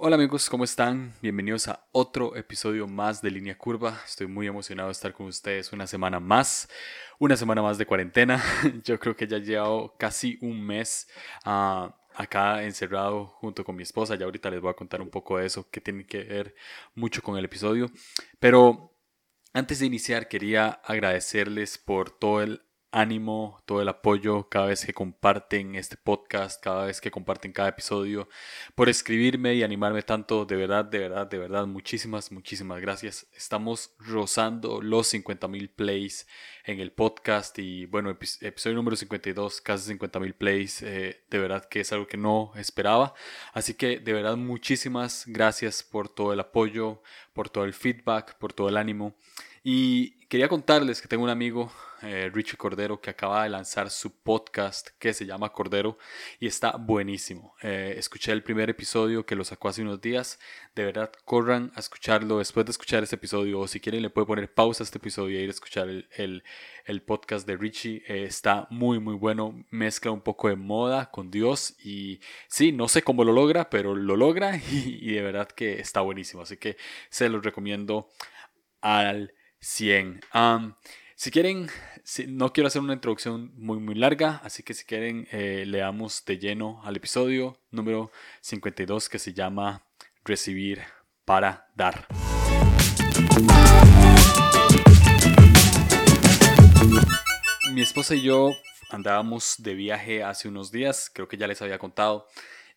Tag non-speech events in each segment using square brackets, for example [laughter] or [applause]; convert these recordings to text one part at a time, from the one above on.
Hola amigos, ¿cómo están? Bienvenidos a otro episodio más de Línea Curva. Estoy muy emocionado de estar con ustedes una semana más, una semana más de cuarentena. [laughs] Yo creo que ya he llevado casi un mes ah, acá encerrado junto con mi esposa. Ya ahorita les voy a contar un poco de eso, que tiene que ver mucho con el episodio. Pero antes de iniciar, quería agradecerles por todo el ánimo, todo el apoyo cada vez que comparten este podcast, cada vez que comparten cada episodio, por escribirme y animarme tanto. De verdad, de verdad, de verdad, muchísimas, muchísimas gracias. Estamos rozando los 50 mil plays en el podcast y bueno, episodio número 52, casi 50 mil plays. Eh, de verdad que es algo que no esperaba. Así que de verdad, muchísimas gracias por todo el apoyo, por todo el feedback, por todo el ánimo. Y quería contarles que tengo un amigo, eh, Richie Cordero, que acaba de lanzar su podcast que se llama Cordero y está buenísimo. Eh, escuché el primer episodio que lo sacó hace unos días. De verdad, corran a escucharlo después de escuchar este episodio o si quieren le puede poner pausa a este episodio y ir a escuchar el, el, podcast de Richie. Eh, está muy, muy bueno. Mezcla un poco de moda con Dios y sí, no sé cómo lo logra, pero lo logra [laughs] y, y de verdad que está buenísimo. Así que se los recomiendo al 100. si quieren, no quiero hacer una introducción muy muy larga, así que si quieren eh, leamos de lleno al episodio número 52 que se llama Recibir para dar. Mi esposa y yo andábamos de viaje hace unos días, creo que ya les había contado,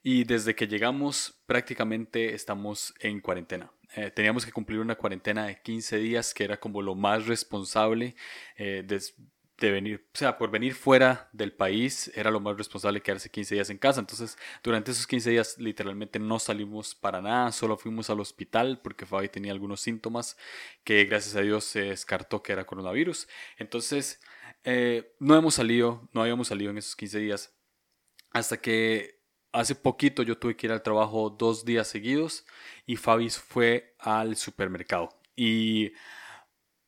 y desde que llegamos prácticamente estamos en cuarentena. Eh, teníamos que cumplir una cuarentena de 15 días, que era como lo más responsable eh, de, venir, o sea, por venir fuera del país, era lo más responsable quedarse 15 días en casa. Entonces, durante esos 15 días literalmente no salimos para nada, solo fuimos al hospital porque Fabi tenía algunos síntomas que gracias a Dios se descartó que era coronavirus. Entonces, eh, no hemos salido, no habíamos salido en esos 15 días hasta que Hace poquito yo tuve que ir al trabajo dos días seguidos y Fabi fue al supermercado. Y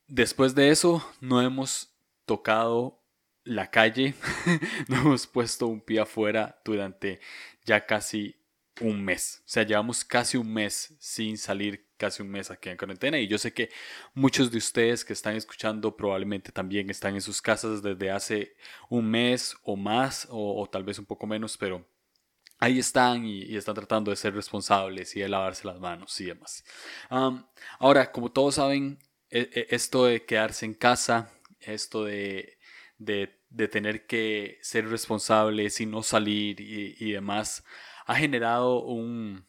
después de eso no hemos tocado la calle, [laughs] no hemos puesto un pie afuera durante ya casi un mes. O sea, llevamos casi un mes sin salir, casi un mes aquí en cuarentena. Y yo sé que muchos de ustedes que están escuchando probablemente también están en sus casas desde hace un mes o más, o, o tal vez un poco menos, pero ahí están y, están tratando de ser responsables y de lavarse las manos y demás. ahora, como todos saben, e, e, esto de quedarse en casa, esto de, de, tener que ser responsables y no salir y, demás, ha generado un,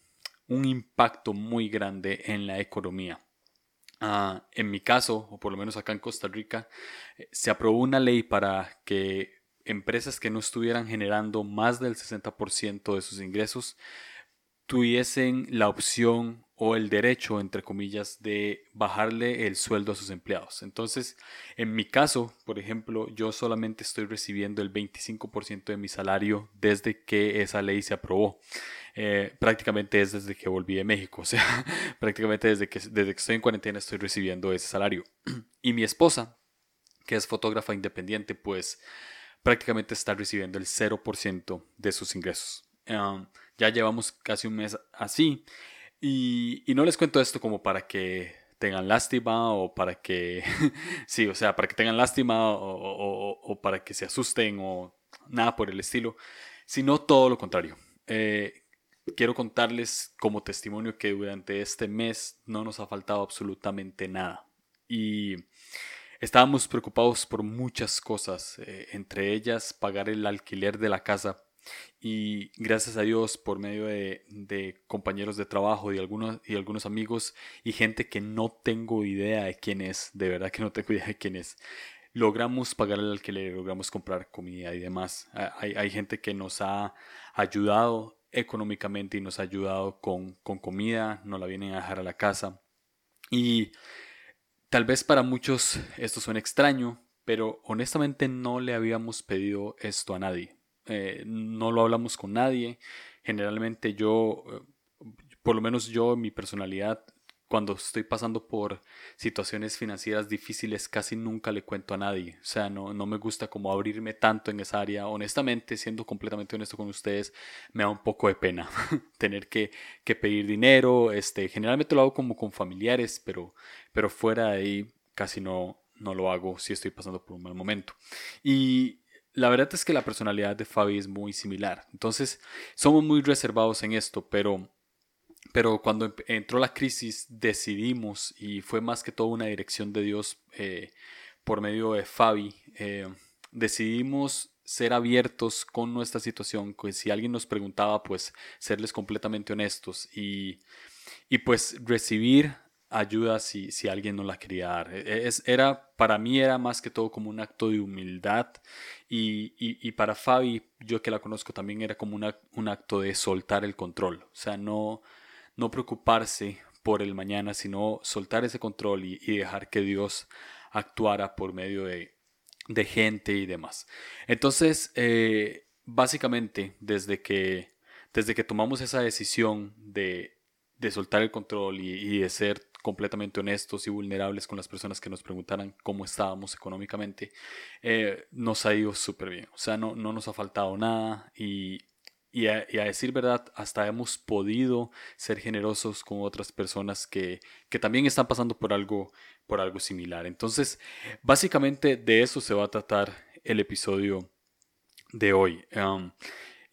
un, impacto muy grande en la economía. Ah, en mi caso, o por lo menos acá en Costa Rica, eh, se aprobó una ley para que empresas que no estuvieran generando más del 60% de sus ingresos tuviesen la opción o el derecho, entre comillas, de bajarle el sueldo a sus empleados. Entonces, en mi caso, por ejemplo, yo solamente estoy recibiendo el 25% de mi salario desde que esa ley se aprobó. Eh, prácticamente es desde que volví de México, [laughs] o sea, prácticamente desde que, desde que estoy en cuarentena estoy recibiendo ese salario. [clears throat] Y mi esposa, que es fotógrafa independiente, pues prácticamente está recibiendo el 0% de sus ingresos. ya llevamos casi un mes así y, no les cuento esto como para que tengan lástima o para que, [laughs] sí, o sea, para que tengan lástima o, para que se asusten o nada por el estilo, sino todo lo contrario. Eh, quiero contarles como testimonio que durante este mes no nos ha faltado absolutamente nada. Y Estábamos preocupados por muchas cosas, eh, entre ellas pagar el alquiler de la casa y gracias a Dios por medio de, compañeros de trabajo y algunos, y algunos amigos y gente que no tengo idea de quién es, de verdad que no tengo idea de quién es, logramos pagar el alquiler, logramos comprar comida y demás. Hay, hay gente que nos ha ayudado económicamente y nos ha ayudado con, con comida, nos la vienen a dejar a la casa. Y Tal vez para muchos esto suene extraño, pero honestamente no le habíamos pedido esto a nadie. Eh, no lo hablamos con nadie. Generalmente yo, eh, por lo menos yo, mi personalidad, cuando estoy pasando por situaciones financieras difíciles casi nunca le cuento a nadie. O sea, no, no me gusta como abrirme tanto en esa área. Honestamente, siendo completamente honesto con ustedes, me da un poco de pena [laughs] tener que, que, pedir dinero. Este, generalmente lo hago como con familiares, pero, pero fuera de ahí casi no, no lo hago si estoy pasando por un mal momento. Y la verdad es que la personalidad de Fabi es muy similar. Entonces, somos muy reservados en esto, pero pero cuando entró la crisis decidimos, y fue más que todo una dirección de Dios eh, por medio de Fabi, eh, decidimos ser abiertos con nuestra situación, que si alguien nos preguntaba, pues serles completamente honestos y, y pues recibir ayuda si, si alguien nos la quería dar. E, es, era, para mí era más que todo como un acto de humildad y, y, y para Fabi, yo que la conozco también era como una, un acto de soltar el control. O sea, no, no preocuparse por el mañana, sino soltar ese control y, dejar que Dios actuara por medio de, gente y demás. Entonces, eh, básicamente, desde que, desde que tomamos esa decisión de, soltar el control y, de ser completamente honestos y vulnerables con las personas que nos preguntaran cómo estábamos económicamente, eh, nos ha ido súper bien. O sea, no, no nos ha faltado nada y y a, decir verdad, hasta hemos podido ser generosos con otras personas que, también están pasando por algo, por algo similar. Entonces, básicamente de eso se va a tratar el episodio de hoy.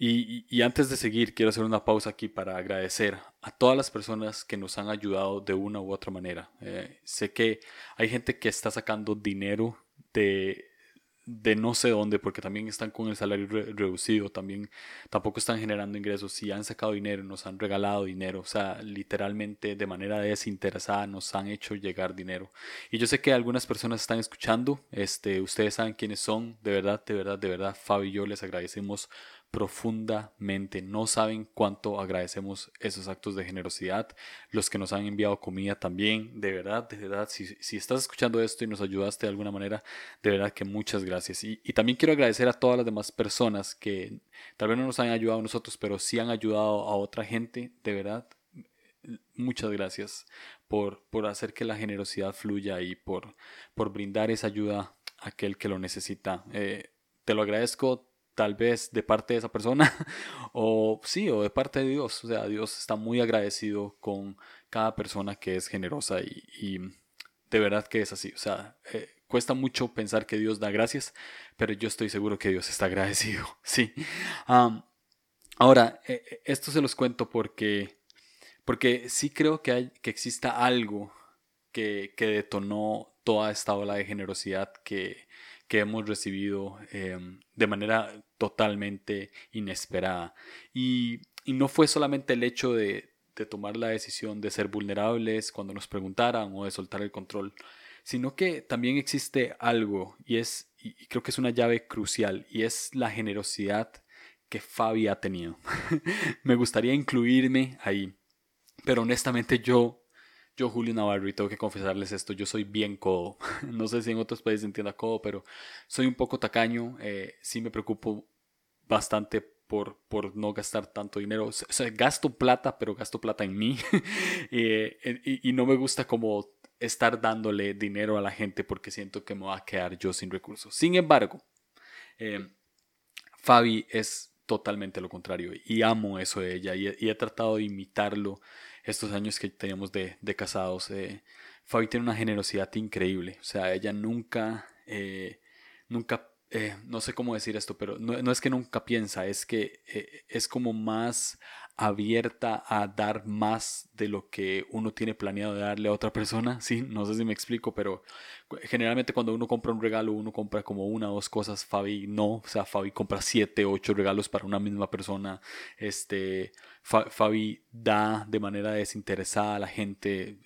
Y, antes de seguir, quiero hacer una pausa aquí para agradecer a todas las personas que nos han ayudado de una u otra manera. Eh, sé que hay gente que está sacando dinero de de no sé dónde, porque también están con el salario reducido, también tampoco están generando ingresos, si han sacado dinero, nos han regalado dinero, o sea, literalmente de manera desinteresada nos han hecho llegar dinero. Y yo sé que algunas personas están escuchando, este, ustedes saben quiénes son, de verdad, de verdad, de verdad, Fabio y yo les agradecemos profundamente. No saben cuánto agradecemos esos actos de generosidad. Los que nos han enviado comida también. De verdad, de verdad, si, si estás escuchando esto y nos ayudaste de alguna manera, de verdad que muchas gracias. Y, y, también quiero agradecer a todas las demás personas que tal vez no nos han ayudado a nosotros, pero sí han ayudado a otra gente. De verdad, muchas gracias por, por hacer que la generosidad fluya y por, por brindar esa ayuda a aquel que lo necesita. Eh, te lo agradezco tal vez de parte de esa persona [laughs] o sí, o de parte de Dios. O sea, Dios está muy agradecido con cada persona que es generosa y, de verdad que es así. O sea, eh, cuesta mucho pensar que Dios da gracias, pero yo estoy seguro que Dios está agradecido. [laughs] Sí. ahora, eh, eh, esto se los cuento porque, porque sí creo que, hay, que exista algo que, que detonó toda esta ola de generosidad que, que hemos recibido em, de manera totalmente inesperada. Y, no fue solamente el hecho de, tomar la decisión de ser vulnerables cuando nos preguntaran o de soltar el control, sino que también existe algo y es creo que es una llave crucial y es la generosidad que Fabi ha tenido. [laughs] Me gustaría incluirme ahí, pero honestamente yo yo, Julio Navarro, y tengo que confesarles esto, yo soy bien codo. [laughs] no sé si en otros países entienda codo, pero soy un poco tacaño. Eh, sí me preocupo bastante por, por no gastar tanto dinero. O sea, gasto plata, pero gasto plata en mí. [laughs] Eh, y, no me gusta como estar dándole dinero a la gente porque siento que me va a quedar yo sin recursos. Sin embargo, eh, Fabi es totalmente lo contrario y amo eso de ella y he tratado de imitarlo estos años que teníamos de, casados. Eh, Fabi tiene una generosidad increíble. O sea, ella nunca, eh, nunca, eh, no sé cómo decir esto, pero no, es que nunca piensa, es que es como más abierta a dar más de lo que uno tiene planeado de darle a otra persona. [laughs] Sí, no sé si me explico, pero generalmente cuando uno compra un regalo, uno compra como una o dos cosas. Fabi no, o sea, Fabi compra siete, ocho regalos para una misma persona. Este, Fabi da de manera desinteresada a la gente,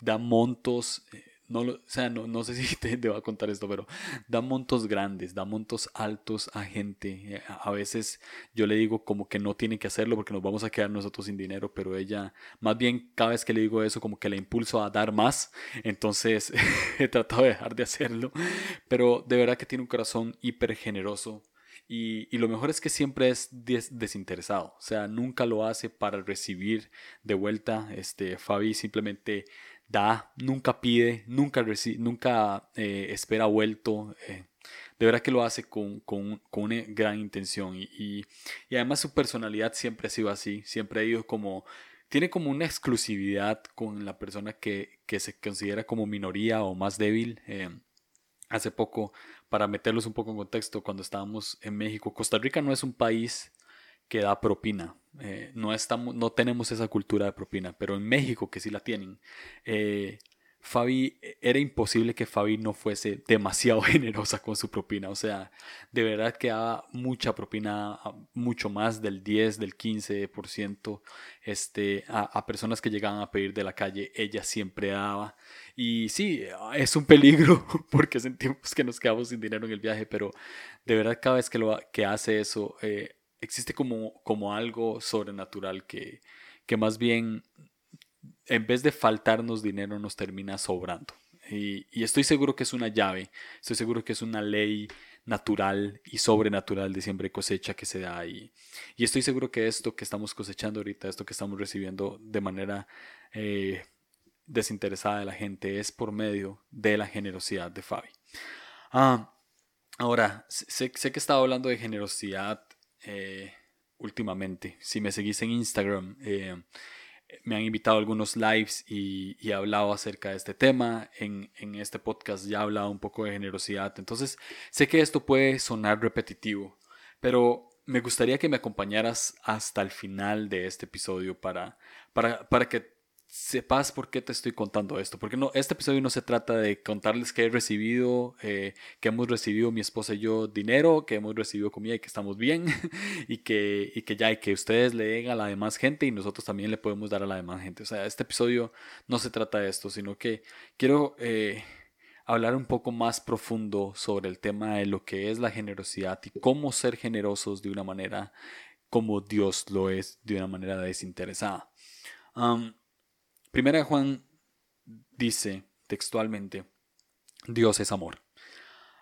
da montos. Eh, no, o sea, no, no sé [laughs] si te, va a contar esto, pero da montos grandes, da montos altos a gente. Eh, a veces yo le digo como que no tiene que hacerlo porque nos vamos a quedar nosotros sin dinero, pero ella, más bien cada vez que le digo eso, como que le impulso a dar más. Entonces [laughs] he tratado de dejar de hacerlo, pero de verdad que tiene un corazón hiper generoso. Y, y, lo mejor es que siempre es desinteresado, o sea, nunca lo hace para recibir de vuelta. Este, Fabi simplemente da, nunca pide, nunca, nunca eh, espera vuelto. Eh, de verdad que lo hace con, con, con una gran intención y, y, además su personalidad siempre ha sido así, siempre ha ido como, tiene como una exclusividad con la persona que, que se considera como minoría o más débil. Eh, hace poco, para meterlos un poco en contexto, cuando estábamos en México, Costa Rica no es un país que da propina. Eh, no, estamos, no tenemos esa cultura de propina, pero en México que sí la tienen, eh, Fabi, era imposible que Fabi no fuese demasiado [laughs] generosa con su propina. O sea, de verdad que daba mucha propina, mucho más del 10, del 15% este, a, a personas que llegaban a pedir de la calle. Ella siempre daba. Y sí, es un peligro [laughs] porque sentimos que nos quedamos sin dinero en el viaje, pero de verdad cada vez que, lo, que hace eso, eh, existe como, como algo sobrenatural que, que más bien en vez de faltarnos dinero nos termina sobrando. Y, estoy seguro que es una llave, estoy seguro que es una ley natural y sobrenatural de siempre cosecha que se da ahí. Y estoy seguro que esto que estamos cosechando ahorita, esto que estamos recibiendo de manera eh, desinteresada de la gente, es por medio de la generosidad de Fabi. Ah, ahora, sé, sé que estaba hablando de generosidad eh, últimamente. Si me seguís en Instagram, eh, me han invitado a algunos lives y, he hablado acerca de este tema. En, este podcast ya he hablado un poco de generosidad. Entonces, sé que esto puede sonar repetitivo, pero me gustaría que me acompañaras hasta el final de este episodio para, para, para que sepas por qué te estoy contando esto. Porque no, este episodio no se trata de contarles que he recibido, eh, que hemos recibido mi esposa y yo dinero, que hemos recibido comida y que estamos bien, [laughs] y, que, y que ya, y que ustedes le den a la demás gente y nosotros también le podemos dar a la demás gente. O sea, este episodio no se trata de esto, sino que quiero eh, hablar un poco más profundo sobre el tema de lo que es la generosidad y cómo ser generosos de una manera como Dios lo es, de una manera desinteresada. Primera Juan dice textualmente, Dios es amor.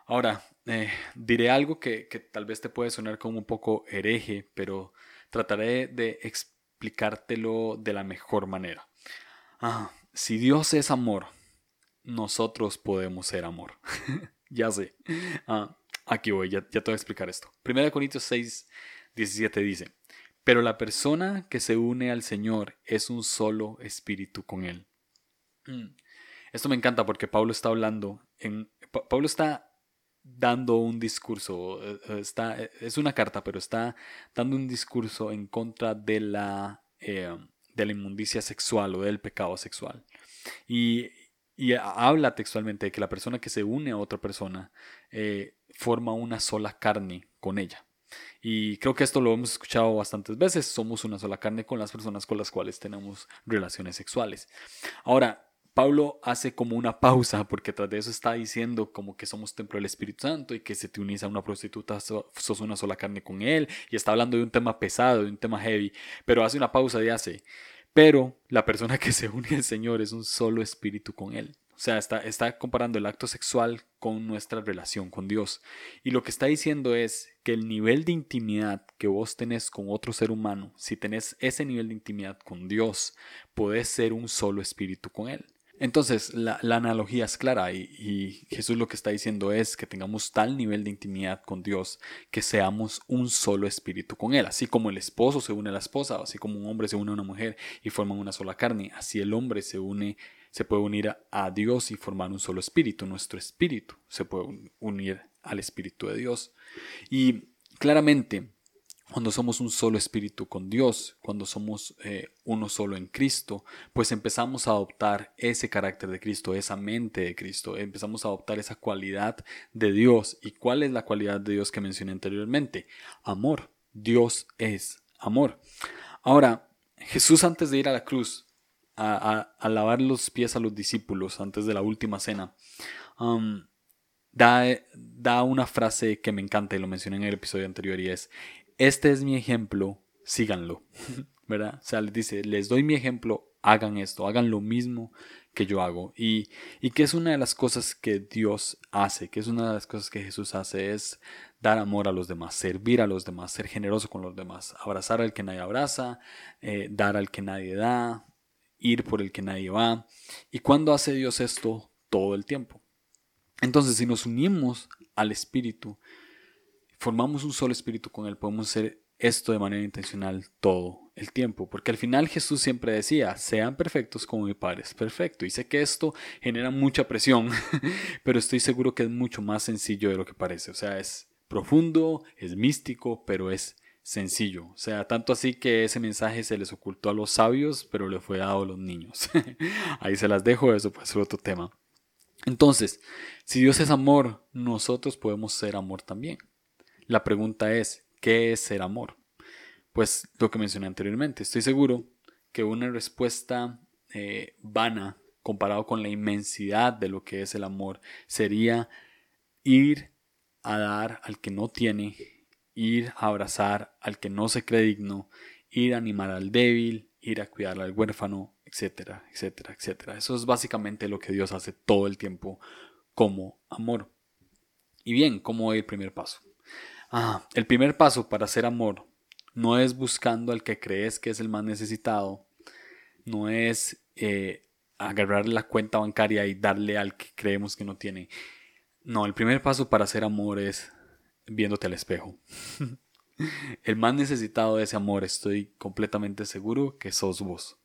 Ahora, eh, diré algo que, tal vez te puede sonar como un poco hereje, pero trataré de explicártelo de la mejor manera. Ah, si Dios es amor, nosotros podemos ser amor. [laughs] ya sé. Ah, aquí voy, ya, ya, te voy a explicar esto. Primera Corintios 6, 17 dice, pero la persona que se une al Señor es un solo espíritu con Él. Mm. Esto me encanta porque Pablo está hablando, en, Pablo está dando un discurso, eh, eh, está, eh, es una carta, pero está dando un discurso en contra de la, de la inmundicia sexual o del pecado sexual. Y, y, habla textualmente de que la persona que se une a otra persona forma una sola carne con ella. Y creo que esto lo hemos escuchado bastantes veces. Somos una sola carne con las personas con las cuales tenemos relaciones sexuales. Ahora, Pablo hace como una pausa porque tras de eso está diciendo como que somos templo del Espíritu Santo y que si te unís a una prostituta sos una sola carne con él y está hablando de un tema pesado, de un tema heavy, pero hace una pausa y hace, pero la persona que se une al Señor es un solo espíritu con él. O sea, está, está comparando el acto sexual con nuestra relación con Dios. Y lo que está diciendo es que el nivel de intimidad que vos tenés con otro ser humano, si tenés ese nivel de intimidad con Dios, podés ser un solo espíritu con Él. Entonces, la, analogía es clara y, y, Jesús lo que está diciendo es que tengamos tal nivel de intimidad con Dios que seamos un solo espíritu con Él. Así como el esposo se une a la esposa, así como un hombre se une a una mujer y forman una sola carne, así el hombre se une se puede unir a Dios y formar un solo espíritu. Nuestro espíritu se puede unir al espíritu de Dios. Y claramente, cuando somos un solo espíritu con Dios, cuando somos eh, uno solo en Cristo, pues empezamos a adoptar ese carácter de Cristo, esa mente de Cristo, empezamos a adoptar esa cualidad de Dios. ¿Y cuál es la cualidad de Dios que mencioné anteriormente? Amor. Dios es amor. Ahora, Jesús antes de ir a la cruz a, lavar los pies a los discípulos antes de la última cena, um, da, da una frase que me encanta y lo mencioné en el episodio anterior y es, este es mi ejemplo, síganlo, [laughs] ¿verdad? O sea, les dice, les doy mi ejemplo, hagan esto, hagan lo mismo que yo hago. Y, y que es una de las cosas que Dios hace, que es una de las cosas que Jesús hace, es dar amor a los demás, servir a los demás, ser generoso con los demás, abrazar al que nadie abraza, eh, dar al que nadie da, ir por el que nadie va. ¿Y cuándo hace Dios esto? Todo el tiempo. Entonces, si nos unimos al Espíritu, formamos un solo Espíritu con Él, podemos hacer esto de manera intencional todo el tiempo, porque al final Jesús siempre decía, sean perfectos como mi Padre es perfecto. Y sé que esto genera mucha presión, [laughs] pero estoy seguro que es mucho más sencillo de lo que parece. O sea, es profundo, es místico, pero es sencillo. O sea, tanto así que ese mensaje se les ocultó a los sabios, pero le fue dado a los niños. [laughs] Ahí se las dejo, eso puede ser otro tema. Entonces, si Dios es amor, nosotros podemos ser amor también. La pregunta es, ¿qué es ser amor? Pues lo que mencioné anteriormente, estoy seguro que una respuesta eh, vana comparado con la inmensidad de lo que es el amor sería ir a dar al que no tiene, ir a abrazar al que no se cree digno, ir a animar al débil, ir a cuidar al huérfano, etcétera, etcétera, etcétera. Eso es básicamente lo que Dios hace todo el tiempo como amor. Y bien, ¿cómo el primer paso? Ah, el primer paso para hacer amor no es buscando al que crees que es el más necesitado, no es eh, agarrar la cuenta bancaria y darle al que creemos que no tiene. No, el primer paso para hacer amor es viéndote al espejo. [laughs] el más necesitado de ese amor, estoy completamente seguro que sos vos.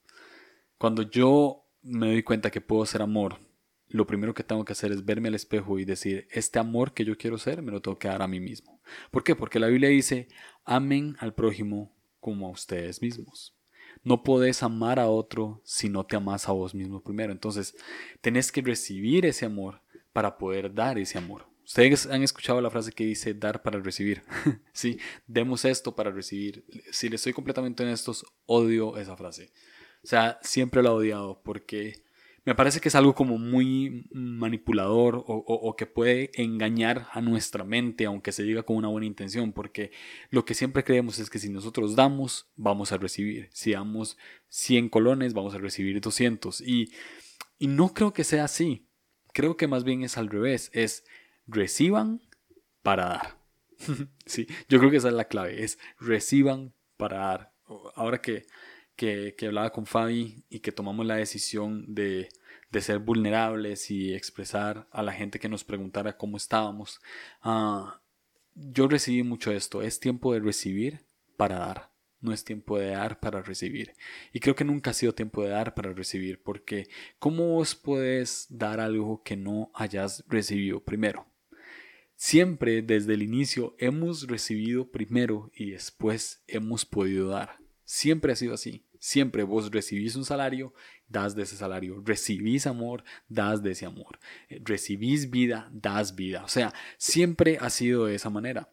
Cuando yo me doy cuenta que puedo ser amor, lo primero que tengo que hacer es verme al espejo y decir, este amor que yo quiero ser, me lo tengo que dar a mí mismo. ¿Por qué? Porque la Biblia dice, amen al prójimo como a ustedes mismos. No podés amar a otro si no te amas a vos mismo primero. Entonces, tenés que recibir ese amor para poder dar ese amor. Ustedes han escuchado la frase que dice dar para recibir. [laughs] sí, demos esto para recibir. Si les soy completamente honestos, odio esa frase. O sea, siempre la he odiado porque me parece que es algo como muy manipulador o, que puede engañar a nuestra mente, aunque se diga con una buena intención, porque lo que siempre creemos es que si nosotros damos, vamos a recibir. Si damos 100 colones, vamos a recibir 200. Y, y no creo que sea así. Creo que más bien es al revés. Es reciban para dar. [laughs] sí, yo creo que esa es la clave. Es reciban para dar. Ahora que que, hablaba con Fabi y que tomamos la decisión de, ser vulnerables y expresar a la gente que nos preguntara cómo estábamos. Ah, yo recibí mucho esto. Es tiempo de recibir para dar. No es tiempo de dar para recibir. Y creo que nunca ha sido tiempo de dar para recibir, porque ¿cómo vos puedes dar algo que no hayas recibido primero? Siempre desde el inicio hemos recibido primero y después hemos podido dar. Siempre ha sido así. Siempre vos recibís un salario, das de ese salario. Recibís amor, das de ese amor. Eh, recibís vida, das vida. O sea, siempre ha sido de esa manera.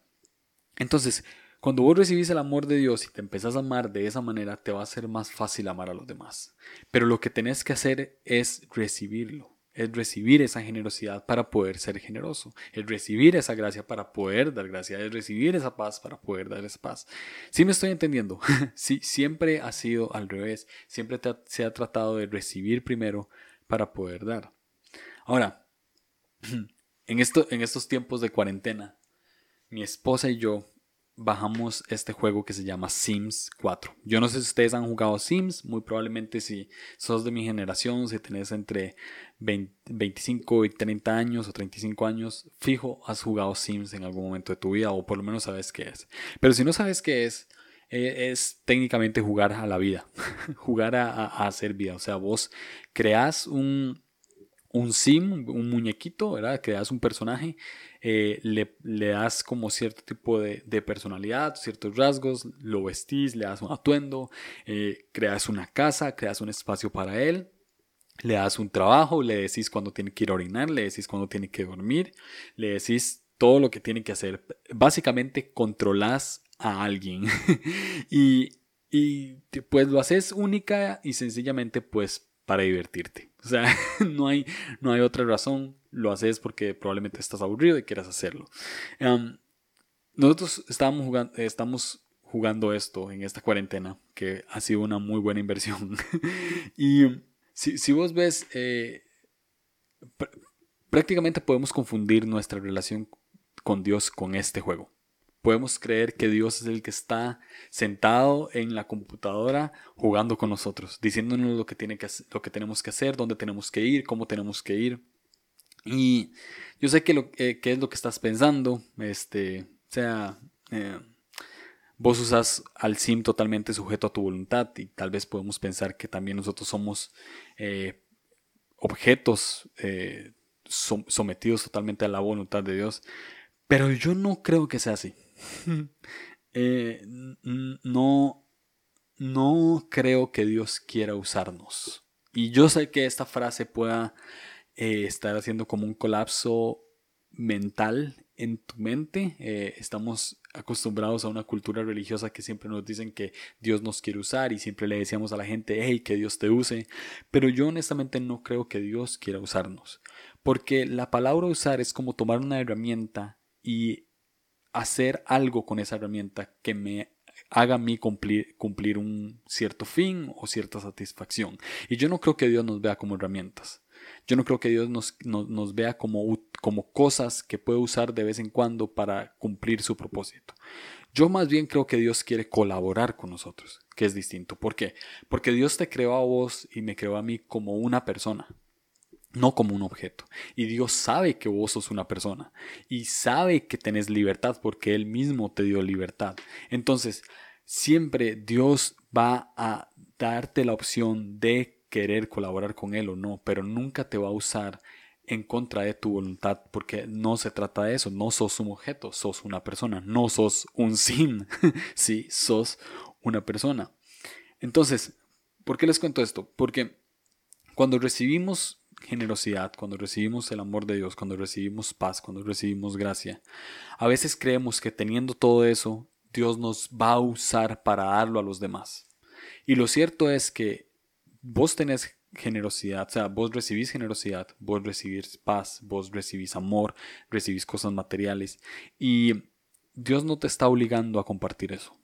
Entonces, cuando vos recibís el amor de Dios y te empezás a amar de esa manera, te va a ser más fácil amar a los demás. Pero lo que tenés que hacer es recibirlo es recibir esa generosidad para poder ser generoso, es recibir esa gracia para poder dar gracia, es recibir esa paz para poder dar esa paz. ¿Sí me estoy entendiendo? [laughs] sí, siempre ha sido al revés, siempre se ha tratado de recibir primero para poder dar. Ahora, [clears throat] en, esto, en estos tiempos de cuarentena, mi esposa y yo bajamos este juego que se llama Sims 4. Yo no sé si ustedes han jugado Sims, muy probablemente si sos de mi generación, si tenés entre 25 y 30 años o 35 años, fijo, has jugado Sims en algún momento de tu vida o por lo menos sabes qué es. Pero si no sabes qué es, e, es técnicamente jugar a la vida, [laughs] jugar a, hacer vida. O sea, vos creás un, un sim, un muñequito, ¿verdad? Creas un personaje, eh, le, le, das como cierto tipo de, de, personalidad, ciertos rasgos, lo vestís, le das un atuendo, eh, creas una casa, creas un espacio para él, le das un trabajo, le decís cuando tiene que ir a orinar, le decís cuando tiene que dormir, le decís todo lo que tiene que hacer. Básicamente controlas a alguien [laughs] y, y pues lo haces única y sencillamente pues para divertirte. O sea, [laughs] no hay, no hay otra razón. Lo haces porque probablemente estás aburrido y quieras hacerlo. nosotros estábamos jugando, estamos jugando esto en esta cuarentena, que ha sido una muy buena inversión. [laughs] y si, si vos ves, eh, prácticamente podemos confundir nuestra relación con Dios con este juego. Podemos creer que Dios es el que está sentado en la computadora jugando con nosotros, diciéndonos lo que, tiene que, lo que tenemos que hacer, dónde tenemos que ir, cómo tenemos que ir. Y yo sé que, lo, eh, es lo que estás pensando, este, o sea, eh, vos usas al SIM totalmente sujeto a tu voluntad y tal vez podemos pensar que también nosotros somos eh, objetos sometidos totalmente a la voluntad de Dios, pero yo no creo que sea así. [laughs] No, no creo que Dios quiera usarnos. Y yo sé que esta frase pueda eh, estar haciendo como un colapso mental en tu mente. Eh, estamos acostumbrados a una cultura religiosa que siempre nos dicen que Dios nos quiere usar y siempre le decíamos a la gente, hey, que Dios te use. Pero yo honestamente no creo que Dios quiera usarnos. Porque la palabra usar es como tomar una herramienta y hacer algo con esa herramienta que me haga a mí cumplir, cumplir un cierto fin o cierta satisfacción. Y yo no creo que Dios nos vea como herramientas. Yo no creo que Dios nos, nos, vea como, como cosas que puede usar de vez en cuando para cumplir su propósito. Yo más bien creo que Dios quiere colaborar con nosotros, que es distinto. ¿Por qué? Porque Dios te creó a vos y me creó a mí como una persona no como un objeto. Y Dios sabe que vos sos una persona y sabe que tenés libertad porque Él mismo te dio libertad. Entonces, siempre Dios va a darte la opción de querer colaborar con Él o no, pero nunca te va a usar en contra de tu voluntad porque no se trata de eso, no sos un objeto, sos una persona, no sos un sin, [laughs] sí, sos una persona. Entonces, ¿por qué les cuento esto? Porque cuando recibimos generosidad, cuando recibimos el amor de Dios, cuando recibimos paz, cuando recibimos gracia, a veces creemos que teniendo todo eso, Dios nos va a usar para darlo a los demás. Y lo cierto es que vos tenés generosidad, o sea, vos recibís generosidad, vos recibís paz, vos recibís amor, recibís cosas materiales y Dios no te está obligando a compartir eso.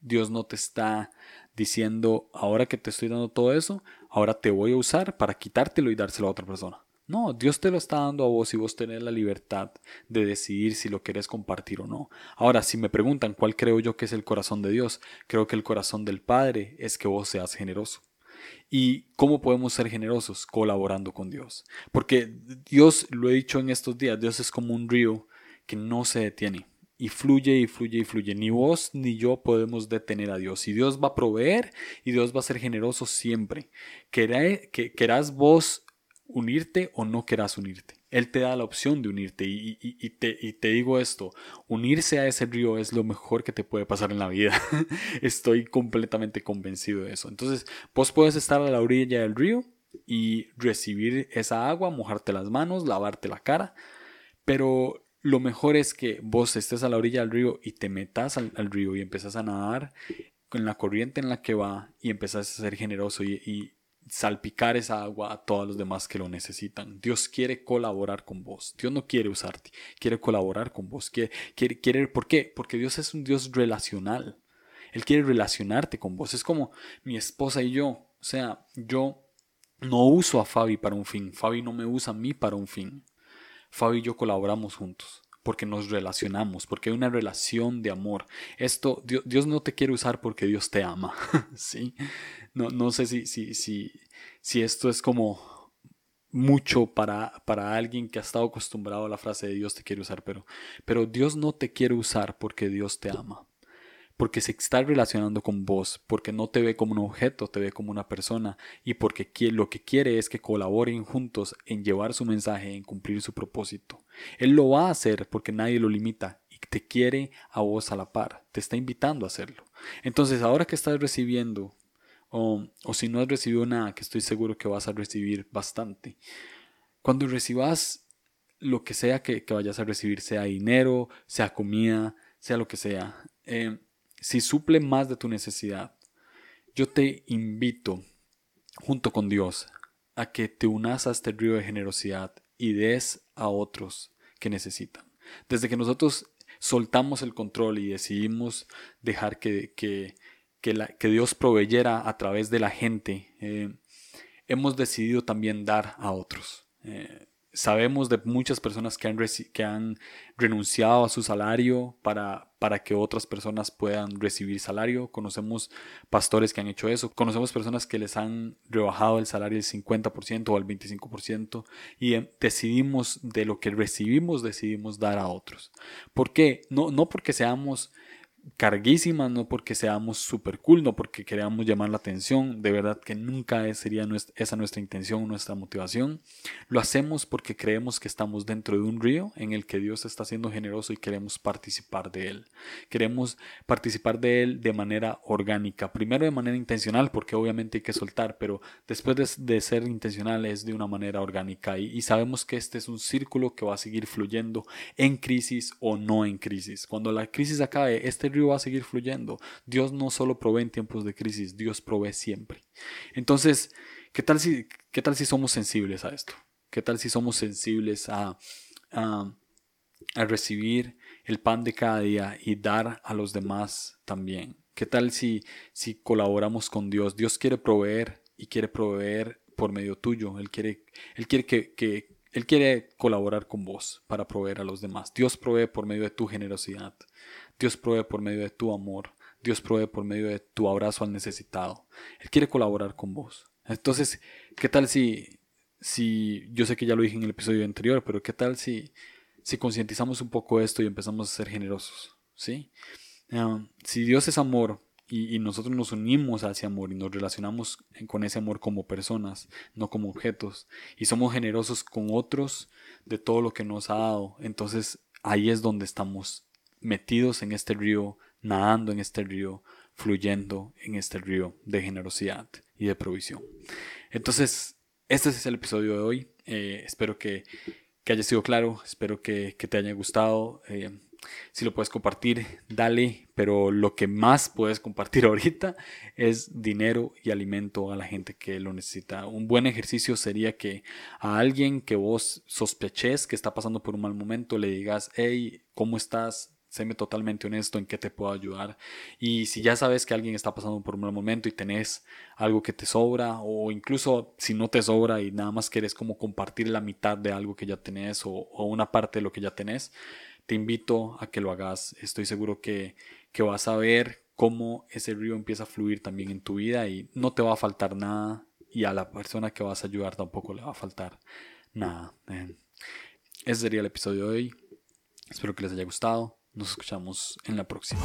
Dios no te está diciendo, ahora que te estoy dando todo eso, ahora te voy a usar para quitártelo y dárselo a otra persona. No, Dios te lo está dando a vos y vos tenés la libertad de decidir si lo querés compartir o no. Ahora, si me preguntan cuál creo yo que es el corazón de Dios, creo que el corazón del Padre es que vos seas generoso. ¿Y cómo podemos ser generosos? Colaborando con Dios. Porque Dios, lo he dicho en estos días, Dios es como un río que no se detiene y fluye y fluye y fluye. Ni vos ni yo podemos detener a Dios. Y Dios va a proveer y Dios va a ser generoso siempre. que, querás vos unirte o no querás unirte. Él te da la opción de unirte y, te, digo esto, unirse a ese río es lo mejor que te puede pasar en la vida. [laughs] Estoy completamente convencido de eso. Entonces, vos puedes estar a la orilla del río y recibir esa agua, mojarte las manos, lavarte la cara, pero lo mejor es que vos estés a la orilla del río y te metas al, río y empezás a nadar con la corriente en la que va y empezás a ser generoso y, salpicar esa agua a todos los demás que lo necesitan. Dios quiere colaborar con vos. Dios no quiere usarte, quiere colaborar con vos. Quiere, quiere, quiere, ¿Por qué? Porque Dios es un Dios relacional. Él quiere relacionarte con vos. Es como mi esposa y yo. O sea, yo no uso a Fabi para un fin. Fabi no me usa a mí para un fin. Fabi y yo colaboramos juntos porque nos relacionamos, porque hay una relación de amor. Esto, Dios, no te quiere usar porque Dios te ama, [laughs] ¿sí? No, no sé si, si, si, si esto es como mucho para, para alguien que ha estado acostumbrado a la frase de Dios te quiere usar, pero, pero Dios no te quiere usar porque Dios te ama porque se está relacionando con vos, porque no te ve como un objeto, te ve como una persona y porque lo que quiere es que colaboren juntos en llevar su mensaje, en cumplir su propósito. Él lo va a hacer porque nadie lo limita y te quiere a vos a la par, te está invitando a hacerlo. Entonces, ahora que estás recibiendo, o, si no has recibido nada, que estoy seguro que vas a recibir bastante, cuando recibas lo que sea que, vayas a recibir, sea dinero, sea comida, sea lo que sea, eh, si suple más de tu necesidad, yo te invito, junto con Dios, a que te unas a este río de generosidad y des a otros que necesitan. Desde que nosotros soltamos el control y decidimos dejar que, que, que, Dios proveyera a través de la gente, eh, hemos decidido también dar a otros. Eh, Sabemos de muchas personas que han, que han renunciado a su salario para, para que otras personas puedan recibir salario. Conocemos pastores que han hecho eso. Conocemos personas que les han rebajado el salario del 50% o al 25% y em, decidimos de lo que recibimos, decidimos dar a otros. ¿Por qué? No, no porque seamos carguísimas, no porque seamos super cool, no porque queramos llamar la atención, de verdad que nunca sería esa nuestra intención, nuestra motivación. Lo hacemos porque creemos que estamos dentro de un río en el que Dios está siendo generoso y queremos participar de él. Queremos participar de él de manera orgánica, primero de manera intencional, porque obviamente hay que soltar, pero después de, ser intencional es de una manera orgánica y, y sabemos que este es un círculo que va a seguir fluyendo en crisis o no en crisis. Cuando la crisis acabe, este río va a seguir fluyendo. Dios no solo provee en tiempos de crisis, Dios provee siempre. Entonces, ¿qué tal si, qué tal si somos sensibles a esto? ¿Qué tal si somos sensibles a, a, recibir el pan de cada día y dar a los demás también? ¿Qué tal si, si colaboramos con Dios? Dios quiere proveer y quiere proveer por medio tuyo. Él quiere, él quiere que, que, él quiere colaborar con vos para proveer a los demás. Dios provee por medio de tu generosidad. Dios provee por medio de tu amor. Dios provee por medio de tu abrazo al necesitado. Él quiere colaborar con vos. Entonces, ¿qué tal si, si, yo sé que ya lo dije en el episodio anterior, pero qué tal si, si concientizamos un poco esto y empezamos a ser generosos? ¿Sí? Um, si Dios es amor y, nosotros nos unimos a ese amor y nos relacionamos con ese amor como personas, no como objetos, y somos generosos con otros de todo lo que nos ha dado, entonces ahí es donde estamos metidos en este río, nadando en este río, fluyendo en este río de generosidad y de provisión. Entonces, este es el episodio de hoy. Eh, espero que, haya sido claro, espero que, te haya gustado. Eh, si lo puedes compartir, dale, pero lo que más puedes compartir [laughs] ahorita es dinero y alimento a la gente que lo necesita. Un buen ejercicio sería que a alguien que vos sospeches que está pasando por un mal momento le digas, hey, ¿cómo estás? séme totalmente honesto en qué te puedo ayudar. Y si ya sabes que alguien está pasando por un mal momento y tenés algo que te sobra, o incluso si no te sobra y nada más quieres como compartir la mitad de algo que ya tenés o, una parte de lo que ya tenés, te invito a que lo hagas. Estoy seguro que, que vas a ver cómo ese río empieza a fluir también en tu vida y no te va a faltar nada y a la persona que vas a ayudar tampoco le va a faltar nada. Ese sería el episodio de hoy. Espero que les haya gustado. Nos escuchamos en la próxima.